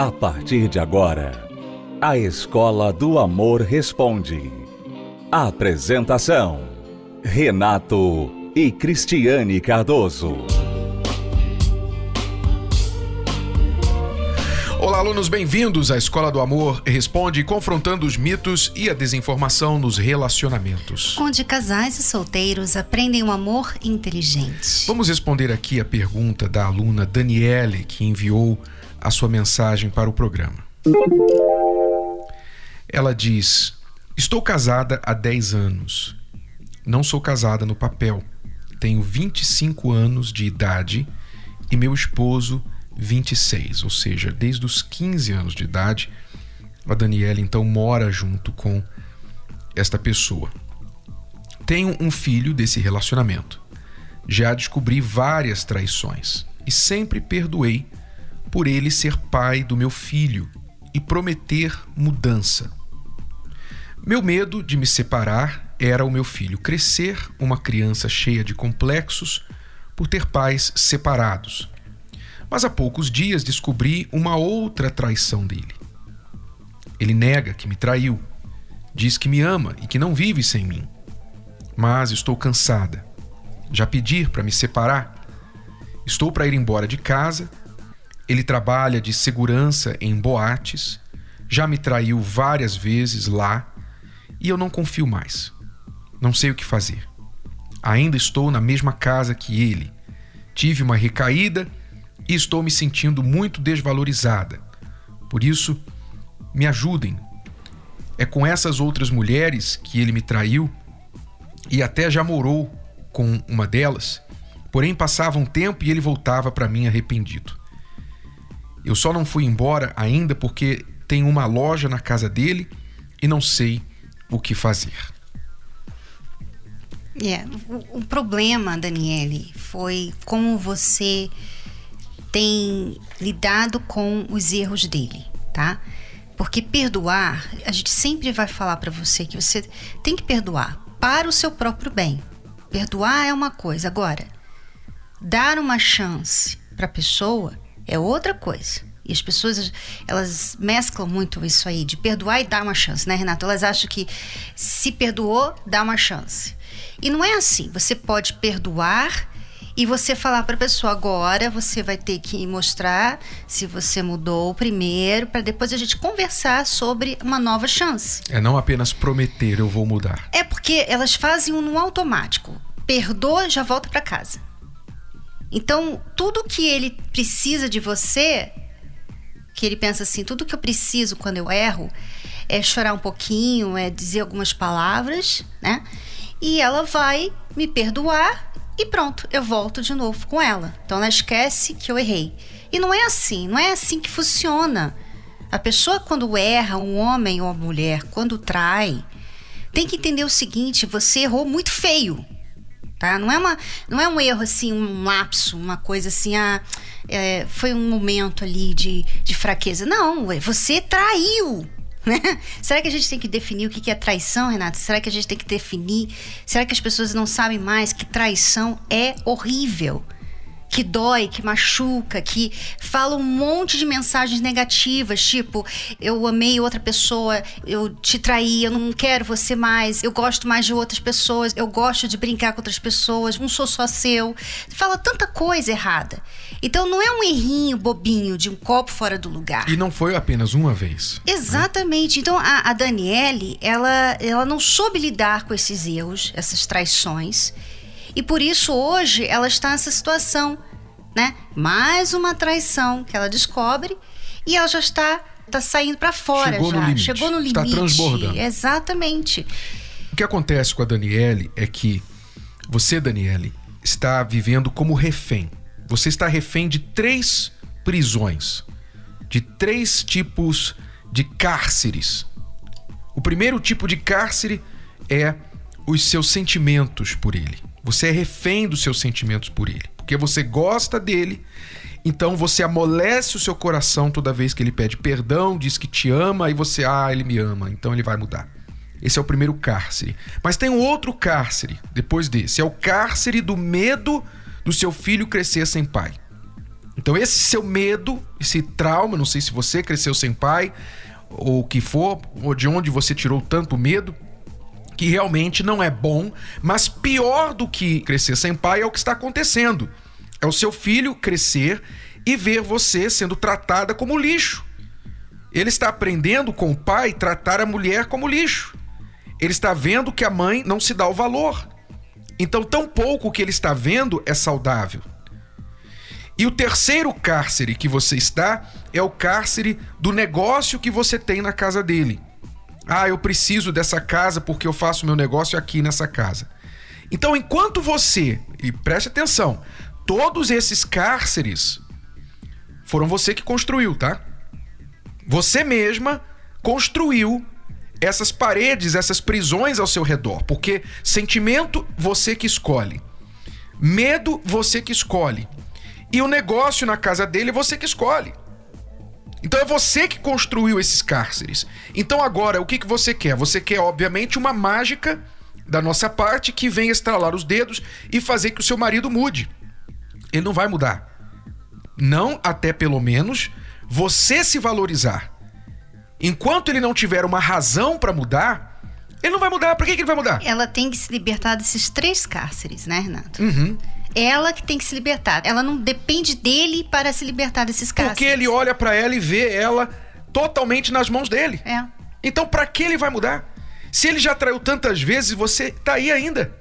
A partir de agora, a Escola do Amor Responde. Apresentação: Renato e Cristiane Cardoso. Olá, alunos, bem-vindos à Escola do Amor Responde, confrontando os mitos e a desinformação nos relacionamentos. Onde casais e solteiros aprendem um amor inteligente. Vamos responder aqui a pergunta da aluna Daniele, que enviou a sua mensagem para o programa. Ela diz: Estou casada há 10 anos. Não sou casada no papel. Tenho 25 anos de idade e meu esposo 26, ou seja, desde os 15 anos de idade, a Daniela então mora junto com esta pessoa. Tenho um filho desse relacionamento. Já descobri várias traições e sempre perdoei por ele ser pai do meu filho e prometer mudança. Meu medo de me separar era o meu filho crescer uma criança cheia de complexos por ter pais separados mas há poucos dias descobri uma outra traição dele. Ele nega que me traiu, diz que me ama e que não vive sem mim. Mas estou cansada. Já pedi para me separar. Estou para ir embora de casa. Ele trabalha de segurança em boates. Já me traiu várias vezes lá e eu não confio mais. Não sei o que fazer. Ainda estou na mesma casa que ele. Tive uma recaída e estou me sentindo muito desvalorizada. Por isso, me ajudem. É com essas outras mulheres que ele me traiu e até já morou com uma delas, porém passava um tempo e ele voltava para mim arrependido. Eu só não fui embora ainda porque tem uma loja na casa dele e não sei o que fazer. É, o, o problema, Daniele, foi como você tem lidado com os erros dele, tá? Porque perdoar, a gente sempre vai falar para você que você tem que perdoar para o seu próprio bem. Perdoar é uma coisa, agora dar uma chance para a pessoa é outra coisa. E as pessoas, elas mesclam muito isso aí, de perdoar e dar uma chance, né, Renato? Elas acham que se perdoou, dá uma chance. E não é assim. Você pode perdoar e você falar para a pessoa agora você vai ter que mostrar se você mudou primeiro para depois a gente conversar sobre uma nova chance. É não apenas prometer eu vou mudar. É porque elas fazem um no automático. Perdoa, já volta para casa. Então, tudo que ele precisa de você, que ele pensa assim, tudo que eu preciso quando eu erro é chorar um pouquinho, é dizer algumas palavras, né? E ela vai me perdoar e pronto, eu volto de novo com ela. Então ela esquece que eu errei. E não é assim, não é assim que funciona. A pessoa quando erra, um homem ou uma mulher, quando trai, tem que entender o seguinte: você errou muito feio. Tá? Não, é uma, não é um erro assim, um lapso, uma coisa assim, ah, é, foi um momento ali de, de fraqueza. Não, você traiu. Né? Será que a gente tem que definir o que é traição, Renata? Será que a gente tem que definir? Será que as pessoas não sabem mais que traição é horrível? Que dói, que machuca, que fala um monte de mensagens negativas, tipo, eu amei outra pessoa, eu te traí, eu não quero você mais, eu gosto mais de outras pessoas, eu gosto de brincar com outras pessoas, não sou só seu. Fala tanta coisa errada. Então não é um errinho bobinho de um copo fora do lugar. E não foi apenas uma vez. Né? Exatamente. Né? Então a, a Daniele, ela, ela não soube lidar com esses erros, essas traições. E por isso hoje ela está nessa situação, né? Mais uma traição que ela descobre e ela já está tá saindo para fora Chegou já. No limite. Chegou no limite. Está transbordando. Exatamente. O que acontece com a Daniele é que você, Daniele, está vivendo como refém. Você está refém de três prisões, de três tipos de cárceres. O primeiro tipo de cárcere é os seus sentimentos por ele. Você é refém dos seus sentimentos por ele, porque você gosta dele. Então você amolece o seu coração toda vez que ele pede perdão, diz que te ama e você, ah, ele me ama, então ele vai mudar. Esse é o primeiro cárcere. Mas tem um outro cárcere depois desse. É o cárcere do medo do seu filho crescer sem pai. Então, esse seu medo, esse trauma, não sei se você cresceu sem pai, ou o que for, ou de onde você tirou tanto medo, que realmente não é bom, mas pior do que crescer sem pai é o que está acontecendo. É o seu filho crescer e ver você sendo tratada como lixo. Ele está aprendendo com o pai tratar a mulher como lixo. Ele está vendo que a mãe não se dá o valor. Então, tão pouco que ele está vendo é saudável. E o terceiro cárcere que você está é o cárcere do negócio que você tem na casa dele. Ah, eu preciso dessa casa porque eu faço meu negócio aqui nessa casa. Então, enquanto você, e preste atenção, todos esses cárceres foram você que construiu, tá? Você mesma construiu essas paredes, essas prisões ao seu redor, porque sentimento você que escolhe. Medo você que escolhe. E o negócio na casa dele é você que escolhe. Então é você que construiu esses cárceres. Então agora, o que, que você quer? Você quer, obviamente, uma mágica da nossa parte que venha estralar os dedos e fazer que o seu marido mude. Ele não vai mudar. Não até pelo menos você se valorizar. Enquanto ele não tiver uma razão para mudar, ele não vai mudar. Por que, que ele vai mudar? Ela tem que se libertar desses três cárceres, né, Renato? Uhum ela que tem que se libertar. Ela não depende dele para se libertar desses casos. Porque ele olha para ela e vê ela totalmente nas mãos dele. É. Então, para que ele vai mudar? Se ele já traiu tantas vezes, você tá aí ainda.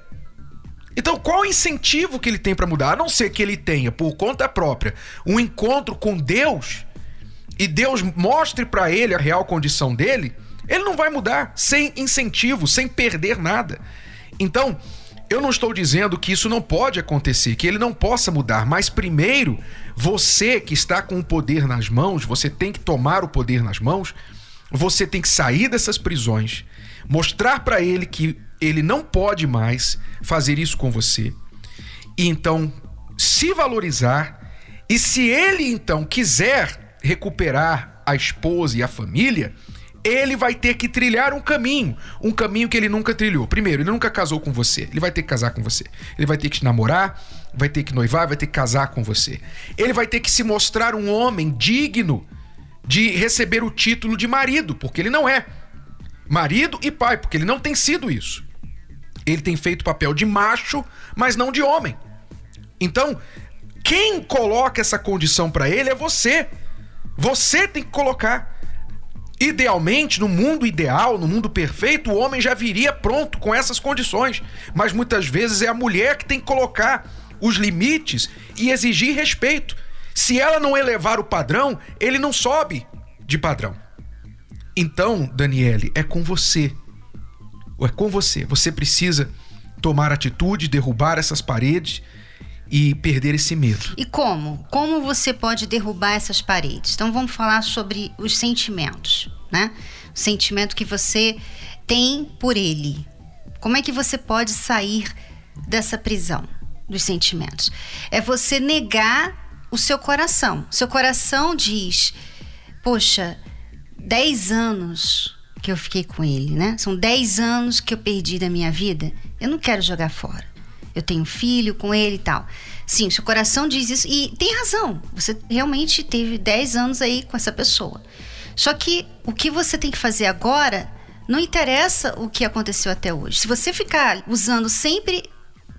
Então, qual o incentivo que ele tem para mudar? A não ser que ele tenha, por conta própria, um encontro com Deus e Deus mostre para ele a real condição dele, ele não vai mudar sem incentivo, sem perder nada. Então, eu não estou dizendo que isso não pode acontecer, que ele não possa mudar, mas primeiro, você que está com o poder nas mãos, você tem que tomar o poder nas mãos, você tem que sair dessas prisões, mostrar para ele que ele não pode mais fazer isso com você. E então se valorizar, e se ele então quiser recuperar a esposa e a família, ele vai ter que trilhar um caminho, um caminho que ele nunca trilhou. Primeiro, ele nunca casou com você, ele vai ter que casar com você. Ele vai ter que te namorar, vai ter que noivar, vai ter que casar com você. Ele vai ter que se mostrar um homem digno de receber o título de marido, porque ele não é. Marido e pai, porque ele não tem sido isso. Ele tem feito papel de macho, mas não de homem. Então, quem coloca essa condição para ele é você. Você tem que colocar. Idealmente, no mundo ideal, no mundo perfeito, o homem já viria pronto com essas condições. Mas muitas vezes é a mulher que tem que colocar os limites e exigir respeito. Se ela não elevar o padrão, ele não sobe de padrão. Então, Daniele, é com você. É com você. Você precisa tomar atitude, derrubar essas paredes e perder esse medo. E como? Como você pode derrubar essas paredes? Então vamos falar sobre os sentimentos, né? O sentimento que você tem por ele. Como é que você pode sair dessa prisão dos sentimentos? É você negar o seu coração. Seu coração diz: "Poxa, 10 anos que eu fiquei com ele, né? São 10 anos que eu perdi da minha vida. Eu não quero jogar fora eu tenho filho com ele e tal. Sim, seu coração diz isso e tem razão. Você realmente teve 10 anos aí com essa pessoa. Só que o que você tem que fazer agora não interessa o que aconteceu até hoje. Se você ficar usando sempre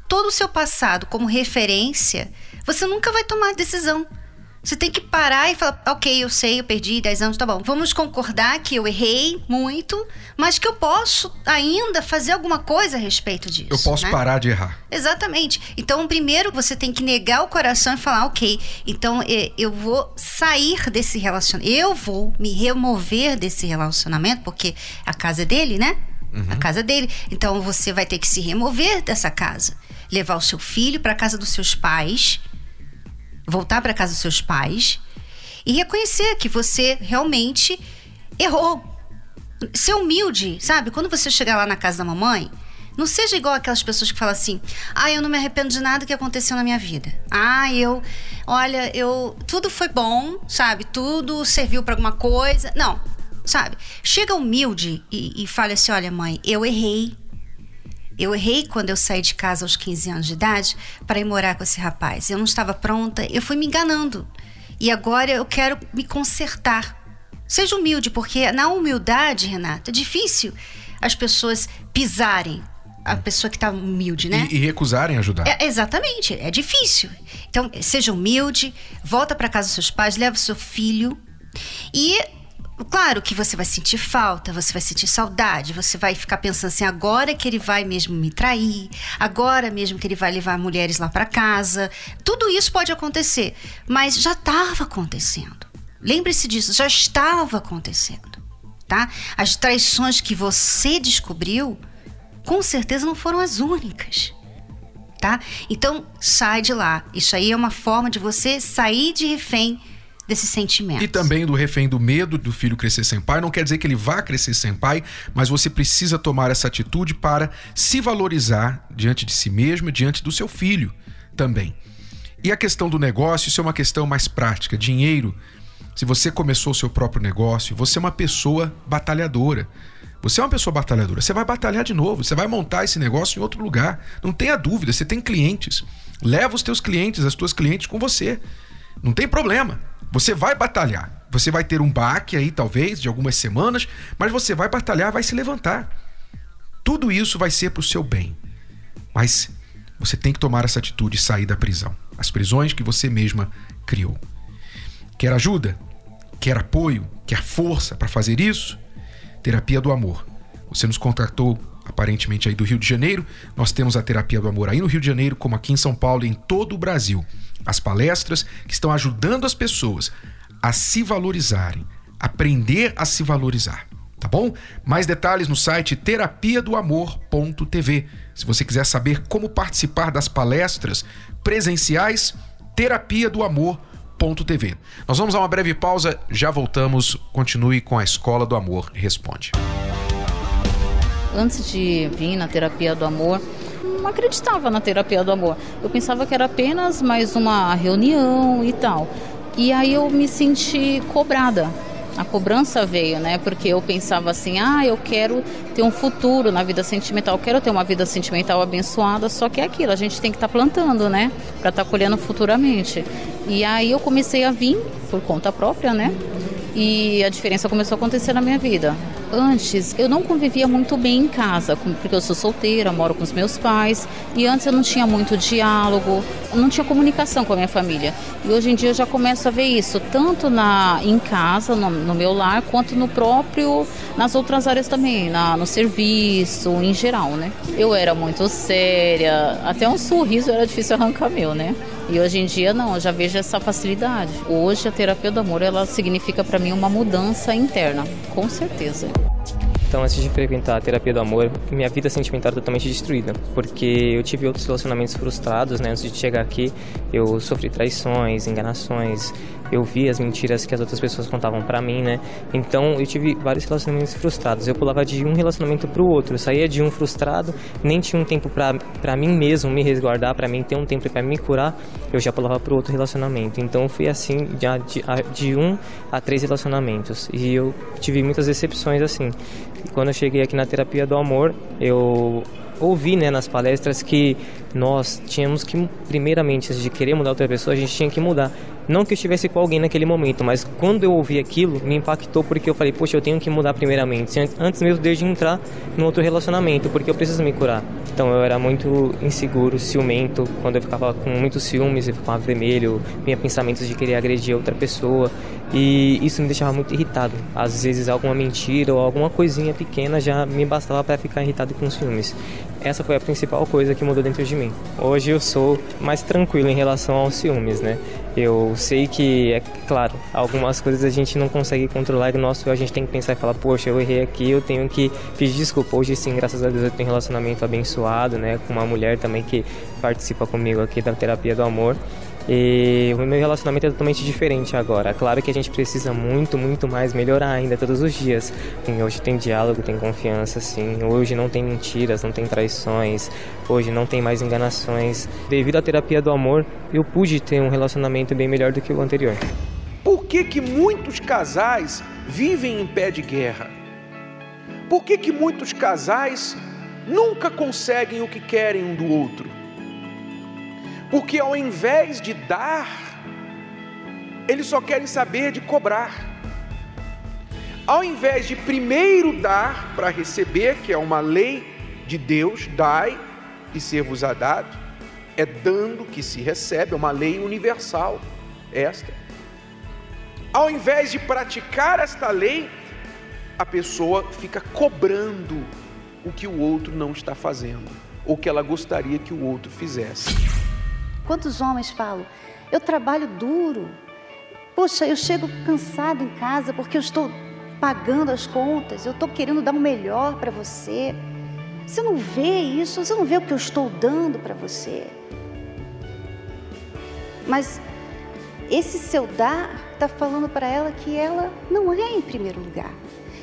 todo o seu passado como referência, você nunca vai tomar decisão. Você tem que parar e falar, ok, eu sei, eu perdi 10 anos, tá bom. Vamos concordar que eu errei muito, mas que eu posso ainda fazer alguma coisa a respeito disso. Eu posso né? parar de errar. Exatamente. Então, primeiro você tem que negar o coração e falar, ok, então eu vou sair desse relacionamento. Eu vou me remover desse relacionamento, porque a casa é dele, né? Uhum. A casa é dele. Então você vai ter que se remover dessa casa. Levar o seu filho para a casa dos seus pais voltar para casa dos seus pais e reconhecer que você realmente errou. Ser humilde, sabe? Quando você chegar lá na casa da mamãe, não seja igual aquelas pessoas que falam assim: "Ah, eu não me arrependo de nada que aconteceu na minha vida. Ah, eu, olha, eu tudo foi bom, sabe? Tudo serviu para alguma coisa". Não, sabe? Chega humilde e, e fale assim: "Olha, mãe, eu errei. Eu errei quando eu saí de casa aos 15 anos de idade para ir morar com esse rapaz. Eu não estava pronta, eu fui me enganando. E agora eu quero me consertar. Seja humilde, porque na humildade, Renata, é difícil as pessoas pisarem a pessoa que está humilde, né? E, e recusarem ajudar. É, exatamente, é difícil. Então, seja humilde, volta para casa dos seus pais, leva o seu filho e Claro que você vai sentir falta, você vai sentir saudade, você vai ficar pensando assim: agora que ele vai mesmo me trair, agora mesmo que ele vai levar mulheres lá para casa. Tudo isso pode acontecer, mas já estava acontecendo. Lembre-se disso, já estava acontecendo, tá? As traições que você descobriu, com certeza não foram as únicas. Tá? Então, sai de lá. Isso aí é uma forma de você sair de refém desses sentimentos. E também do refém do medo do filho crescer sem pai. Não quer dizer que ele vá crescer sem pai, mas você precisa tomar essa atitude para se valorizar diante de si mesmo e diante do seu filho também. E a questão do negócio, isso é uma questão mais prática. Dinheiro, se você começou o seu próprio negócio, você é uma pessoa batalhadora. Você é uma pessoa batalhadora. Você vai batalhar de novo. Você vai montar esse negócio em outro lugar. Não tenha dúvida. Você tem clientes. Leva os teus clientes, as tuas clientes com você. Não tem problema. Você vai batalhar. Você vai ter um baque aí, talvez, de algumas semanas, mas você vai batalhar, vai se levantar. Tudo isso vai ser para o seu bem. Mas você tem que tomar essa atitude e sair da prisão. As prisões que você mesma criou. Quer ajuda? Quer apoio? Quer força para fazer isso? Terapia do Amor. Você nos contatou aparentemente aí do Rio de Janeiro. Nós temos a Terapia do Amor aí no Rio de Janeiro, como aqui em São Paulo e em todo o Brasil as palestras que estão ajudando as pessoas a se valorizarem, aprender a se valorizar. Tá bom? Mais detalhes no site terapiadoamor.tv. Se você quiser saber como participar das palestras presenciais, terapia do amor.tv. Nós vamos a uma breve pausa, já voltamos. Continue com a Escola do Amor Responde. Antes de vir na terapia do amor, não acreditava na terapia do amor. Eu pensava que era apenas mais uma reunião e tal. E aí eu me senti cobrada. A cobrança veio, né? Porque eu pensava assim: ah, eu quero ter um futuro na vida sentimental, eu quero ter uma vida sentimental abençoada. Só que é aquilo, a gente tem que estar tá plantando, né? Para estar tá colhendo futuramente. E aí eu comecei a vir por conta própria, né? E a diferença começou a acontecer na minha vida. Antes, eu não convivia muito bem em casa, porque eu sou solteira, moro com os meus pais, e antes eu não tinha muito diálogo, não tinha comunicação com a minha família. E hoje em dia eu já começo a ver isso, tanto na em casa, no, no meu lar, quanto no próprio, nas outras áreas também, na, no serviço, em geral, né? Eu era muito séria, até um sorriso era difícil arrancar meu, né? E hoje em dia não, eu já vejo essa facilidade. Hoje a terapia do amor, ela significa para mim uma mudança interna, com certeza. Então, antes de frequentar a terapia do amor, minha vida sentimental era totalmente destruída, porque eu tive outros relacionamentos frustrados, né? Antes de chegar aqui, eu sofri traições, enganações, eu vi as mentiras que as outras pessoas contavam para mim, né? Então, eu tive vários relacionamentos frustrados. Eu pulava de um relacionamento pro outro, eu saía de um frustrado, nem tinha um tempo para mim mesmo me resguardar, para mim ter um tempo para me curar, eu já pulava pro outro relacionamento. Então, fui assim de, de um a três relacionamentos. E eu tive muitas decepções assim. Quando eu cheguei aqui na terapia do amor, eu ouvi né, nas palestras que nós tínhamos que, primeiramente, antes de querer mudar outra pessoa, a gente tinha que mudar. Não que eu estivesse com alguém naquele momento, mas quando eu ouvi aquilo, me impactou porque eu falei, poxa, eu tenho que mudar primeiramente, antes mesmo de entrar no outro relacionamento, porque eu preciso me curar. Então eu era muito inseguro, ciumento, quando eu ficava com muitos ciúmes, eu ficava vermelho, vinha pensamentos de querer agredir outra pessoa, e isso me deixava muito irritado. Às vezes alguma mentira ou alguma coisinha pequena já me bastava para ficar irritado com ciúmes. Essa foi a principal coisa que mudou dentro de mim. Hoje eu sou mais tranquilo em relação aos ciúmes, né? Eu sei que, é claro, algumas coisas a gente não consegue controlar e nosso a gente tem que pensar e falar, poxa, eu errei aqui, eu tenho que pedir desculpa. Hoje sim, graças a Deus eu tenho um relacionamento abençoado, né? Com uma mulher também que participa comigo aqui da terapia do amor. E o meu relacionamento é totalmente diferente agora. Claro que a gente precisa muito, muito mais melhorar ainda todos os dias. Hoje tem diálogo, tem confiança, sim. Hoje não tem mentiras, não tem traições. Hoje não tem mais enganações. Devido à terapia do amor, eu pude ter um relacionamento bem melhor do que o anterior. Por que, que muitos casais vivem em pé de guerra? Por que, que muitos casais nunca conseguem o que querem um do outro. Porque ao invés de dar, eles só querem saber de cobrar. Ao invés de primeiro dar para receber, que é uma lei de Deus, dai e ser-vos-á dado, é dando que se recebe, é uma lei universal esta. Ao invés de praticar esta lei, a pessoa fica cobrando o que o outro não está fazendo, ou que ela gostaria que o outro fizesse. Quantos homens falam, eu trabalho duro, poxa, eu chego cansado em casa porque eu estou pagando as contas, eu estou querendo dar o melhor para você. Você não vê isso, você não vê o que eu estou dando para você. Mas esse seu dar está falando para ela que ela não é em primeiro lugar.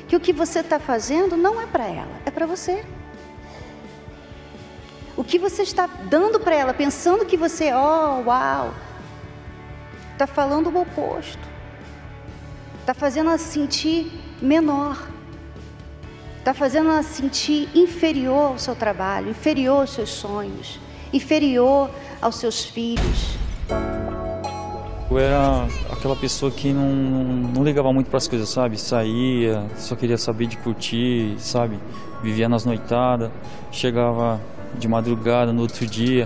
Que o que você está fazendo não é para ela, é para você. Que você está dando para ela, pensando que você, oh, uau, está falando o oposto. Está fazendo ela sentir menor. Está fazendo ela sentir inferior ao seu trabalho, inferior aos seus sonhos, inferior aos seus filhos. Eu era aquela pessoa que não, não ligava muito para as coisas, sabe? Saía, só queria saber de curtir, sabe? Vivia nas noitadas, chegava de madrugada no outro dia.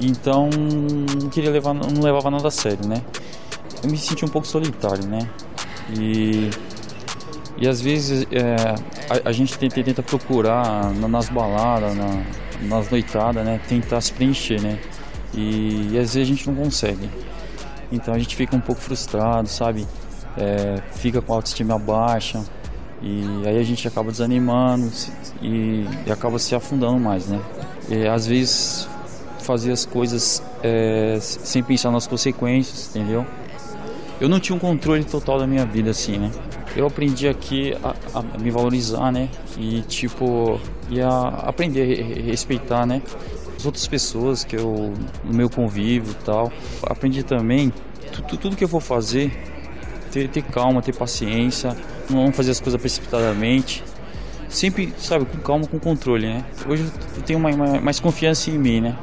Então não queria levar, não levava nada a sério, né? Eu me sentia um pouco solitário, né? E e às vezes é, a, a, gente tenta, tenta procurar nas baladas, na, nas noitadas, né? Tentar se preencher, né? E, e às vezes a gente não consegue. Então a gente fica um pouco frustrado, sabe? É, fica com a autoestima baixa e aí a gente acaba desanimando e, e acaba se afundando mais, né? E, às vezes fazer as coisas é, sem pensar nas consequências, entendeu? Eu não tinha um controle total da minha vida assim, né? Eu aprendi aqui a, a me valorizar, né? E tipo, e a aprender a respeitar, né? as outras pessoas que eu no meu convívio e tal. Aprendi também tudo, tudo que eu vou fazer ter, ter calma, ter paciência, não fazer as coisas precipitadamente. Sempre, sabe, com calma, com controle, né? Hoje eu tenho mais, mais, mais confiança em mim, né?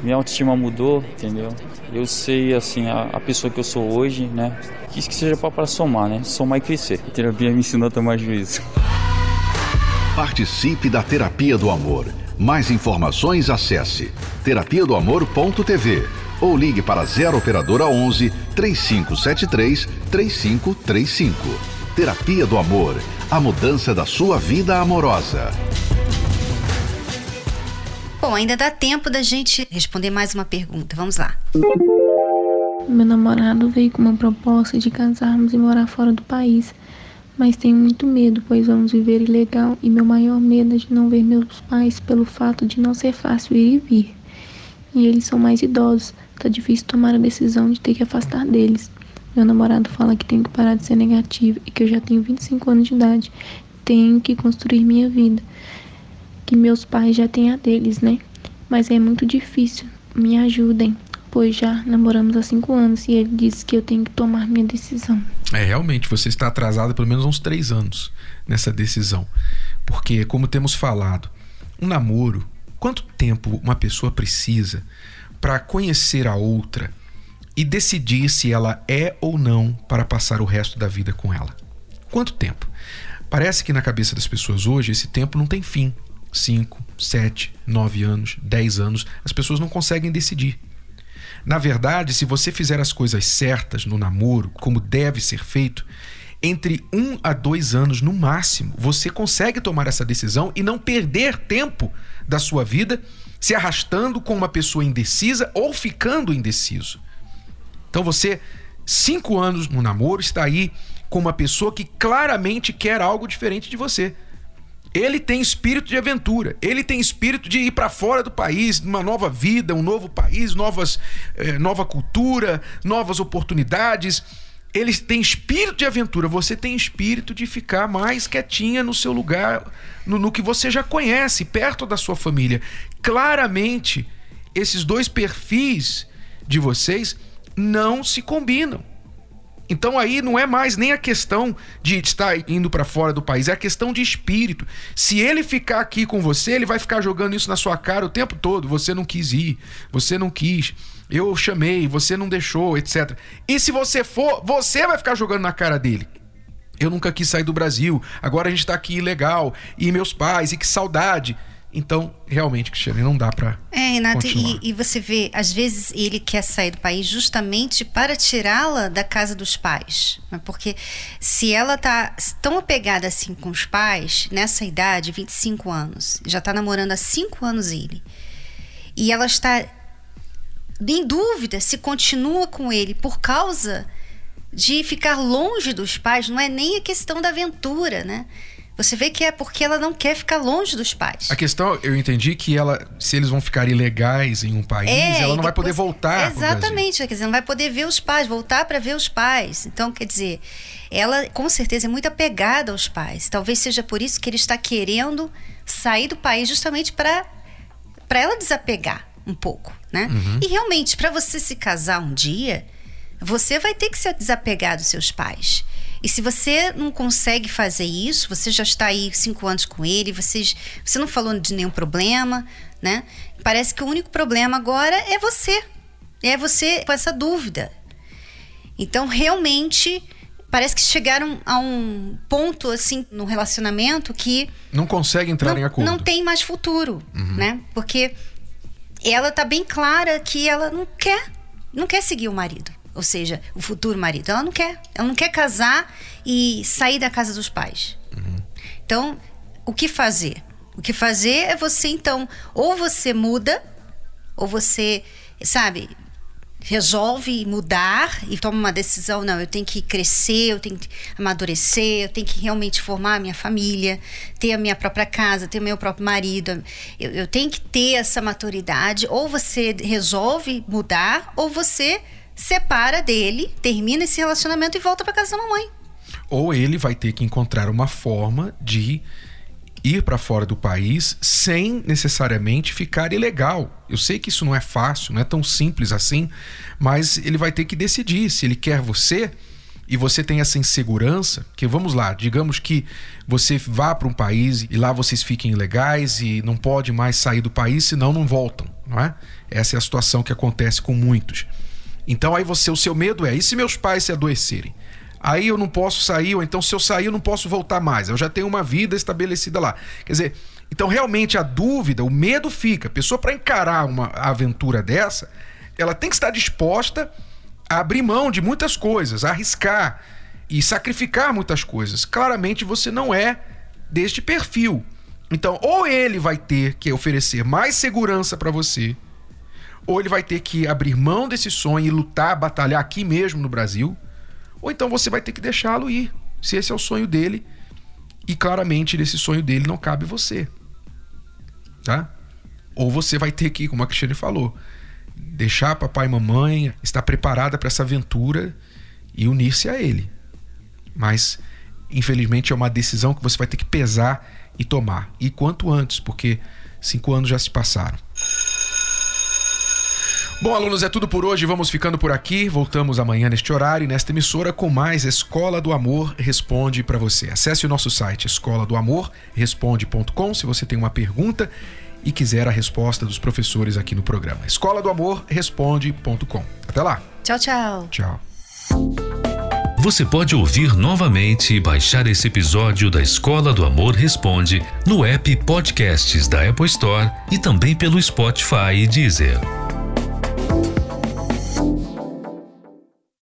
Minha autoestima mudou, entendeu? Eu sei, assim, a, a pessoa que eu sou hoje, né? Que isso que seja para somar, né? Somar e crescer. A terapia me ensinou a tomar juízo. Participe da Terapia do Amor. Mais informações acesse terapia do amor.tv ou ligue para 0 operadora 11 3573 3535. Terapia do Amor, a mudança da sua vida amorosa. Bom, ainda dá tempo da gente responder mais uma pergunta. Vamos lá. Meu namorado veio com uma proposta de casarmos e morar fora do país mas tenho muito medo, pois vamos viver ilegal e meu maior medo é de não ver meus pais pelo fato de não ser fácil ir e vir. E eles são mais idosos, tá difícil tomar a decisão de ter que afastar deles. Meu namorado fala que tenho que parar de ser negativo e que eu já tenho 25 anos de idade, tenho que construir minha vida. Que meus pais já têm a deles, né? Mas é muito difícil. Me ajudem pois já namoramos há cinco anos e ele disse que eu tenho que tomar minha decisão. É, realmente, você está atrasada pelo menos uns três anos nessa decisão. Porque, como temos falado, um namoro, quanto tempo uma pessoa precisa para conhecer a outra e decidir se ela é ou não para passar o resto da vida com ela? Quanto tempo? Parece que na cabeça das pessoas hoje esse tempo não tem fim. 5, 7, 9 anos, 10 anos, as pessoas não conseguem decidir. Na verdade, se você fizer as coisas certas no namoro, como deve ser feito, entre um a dois anos no máximo, você consegue tomar essa decisão e não perder tempo da sua vida se arrastando com uma pessoa indecisa ou ficando indeciso. Então você, cinco anos no namoro, está aí com uma pessoa que claramente quer algo diferente de você. Ele tem espírito de aventura, ele tem espírito de ir para fora do país, uma nova vida, um novo país, novas, eh, nova cultura, novas oportunidades. Ele tem espírito de aventura, você tem espírito de ficar mais quietinha no seu lugar, no, no que você já conhece, perto da sua família. Claramente, esses dois perfis de vocês não se combinam. Então aí não é mais nem a questão de estar indo para fora do país, é a questão de espírito. Se ele ficar aqui com você, ele vai ficar jogando isso na sua cara o tempo todo. Você não quis ir, você não quis, eu chamei, você não deixou, etc. E se você for, você vai ficar jogando na cara dele. Eu nunca quis sair do Brasil, agora a gente tá aqui legal, e meus pais, e que saudade. Então, realmente, Cristiane, não dá para. É, Renato, e, e, você vê, às vezes ele quer sair do país justamente para tirá-la da casa dos pais. Né? Porque se ela tá tão apegada assim com os pais, nessa idade, 25 anos, já tá namorando há 5 anos ele, e ela está em dúvida se continua com ele por causa de ficar longe dos pais, não é nem a questão da aventura, né? Você vê que é porque ela não quer ficar longe dos pais. A questão, eu entendi que ela, se eles vão ficar ilegais em um país, é, ela não vai poder voltar. Exatamente, quer dizer, não vai poder ver os pais, voltar para ver os pais. Então, quer dizer, ela com certeza é muito apegada aos pais. Talvez seja por isso que ele está querendo sair do país justamente para para ela desapegar um pouco, né? Uhum. E realmente, para você se casar um dia, você vai ter que se desapegar dos seus pais. E se você não consegue fazer isso, você já está aí cinco anos com ele, vocês, você não falou de nenhum problema, né? Parece que o único problema agora é você. É você com essa dúvida. Então, realmente, parece que chegaram a um ponto, assim, no relacionamento que... Não consegue entrar não, em acordo. Não tem mais futuro, uhum. né? Porque ela tá bem clara que ela não quer, não quer seguir o marido ou seja, o futuro marido. Ela não quer. Ela não quer casar e sair da casa dos pais. Uhum. Então, o que fazer? O que fazer é você, então, ou você muda, ou você, sabe, resolve mudar e toma uma decisão, não, eu tenho que crescer, eu tenho que amadurecer, eu tenho que realmente formar a minha família, ter a minha própria casa, ter o meu próprio marido. Eu, eu tenho que ter essa maturidade. Ou você resolve mudar, ou você separa dele, termina esse relacionamento e volta para casa da mamãe. Ou ele vai ter que encontrar uma forma de ir para fora do país sem necessariamente ficar ilegal. Eu sei que isso não é fácil, não é tão simples assim, mas ele vai ter que decidir se ele quer você e você tem essa insegurança, que vamos lá, digamos que você vá para um país e lá vocês fiquem ilegais e não pode mais sair do país, senão não voltam, não é? Essa é a situação que acontece com muitos. Então aí você, o seu medo é, e se meus pais se adoecerem? Aí eu não posso sair, ou então se eu sair eu não posso voltar mais. Eu já tenho uma vida estabelecida lá. Quer dizer, então realmente a dúvida, o medo fica. A pessoa para encarar uma aventura dessa, ela tem que estar disposta a abrir mão de muitas coisas, a arriscar e sacrificar muitas coisas. Claramente você não é deste perfil. Então, ou ele vai ter que oferecer mais segurança para você, ou ele vai ter que abrir mão desse sonho e lutar, batalhar aqui mesmo no Brasil, ou então você vai ter que deixá-lo ir, se esse é o sonho dele, e claramente nesse sonho dele não cabe você. Tá? Ou você vai ter que, como a Cristiane falou, deixar papai e mamãe, estar preparada para essa aventura e unir-se a ele. Mas, infelizmente, é uma decisão que você vai ter que pesar e tomar. E quanto antes, porque cinco anos já se passaram. Bom, alunos, é tudo por hoje. Vamos ficando por aqui. Voltamos amanhã neste horário e nesta emissora com mais Escola do Amor Responde para você. Acesse o nosso site escola do amor responde.com se você tem uma pergunta e quiser a resposta dos professores aqui no programa. Escola do Amor responde.com. Até lá. Tchau, tchau. Tchau. Você pode ouvir novamente e baixar esse episódio da Escola do Amor Responde no app Podcasts da Apple Store e também pelo Spotify e Deezer.